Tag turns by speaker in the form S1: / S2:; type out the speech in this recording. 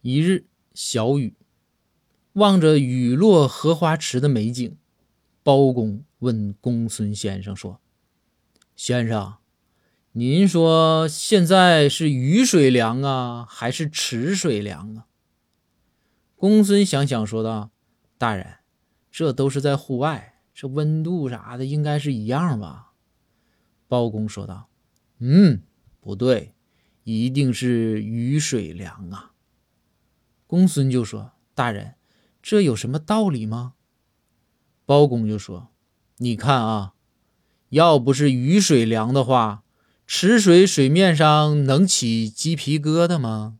S1: 一日小雨，望着雨落荷花池的美景，包公问公孙先生说：“先生，您说现在是雨水凉啊，还是池水凉啊？”公孙想想说道：“大人，这都是在户外，这温度啥的应该是一样吧？”包公说道：“嗯，不对，一定是雨水凉啊。”公孙就说：“大人，这有什么道理吗？”包公就说：“你看啊，要不是雨水凉的话，池水水面上能起鸡皮疙瘩吗？”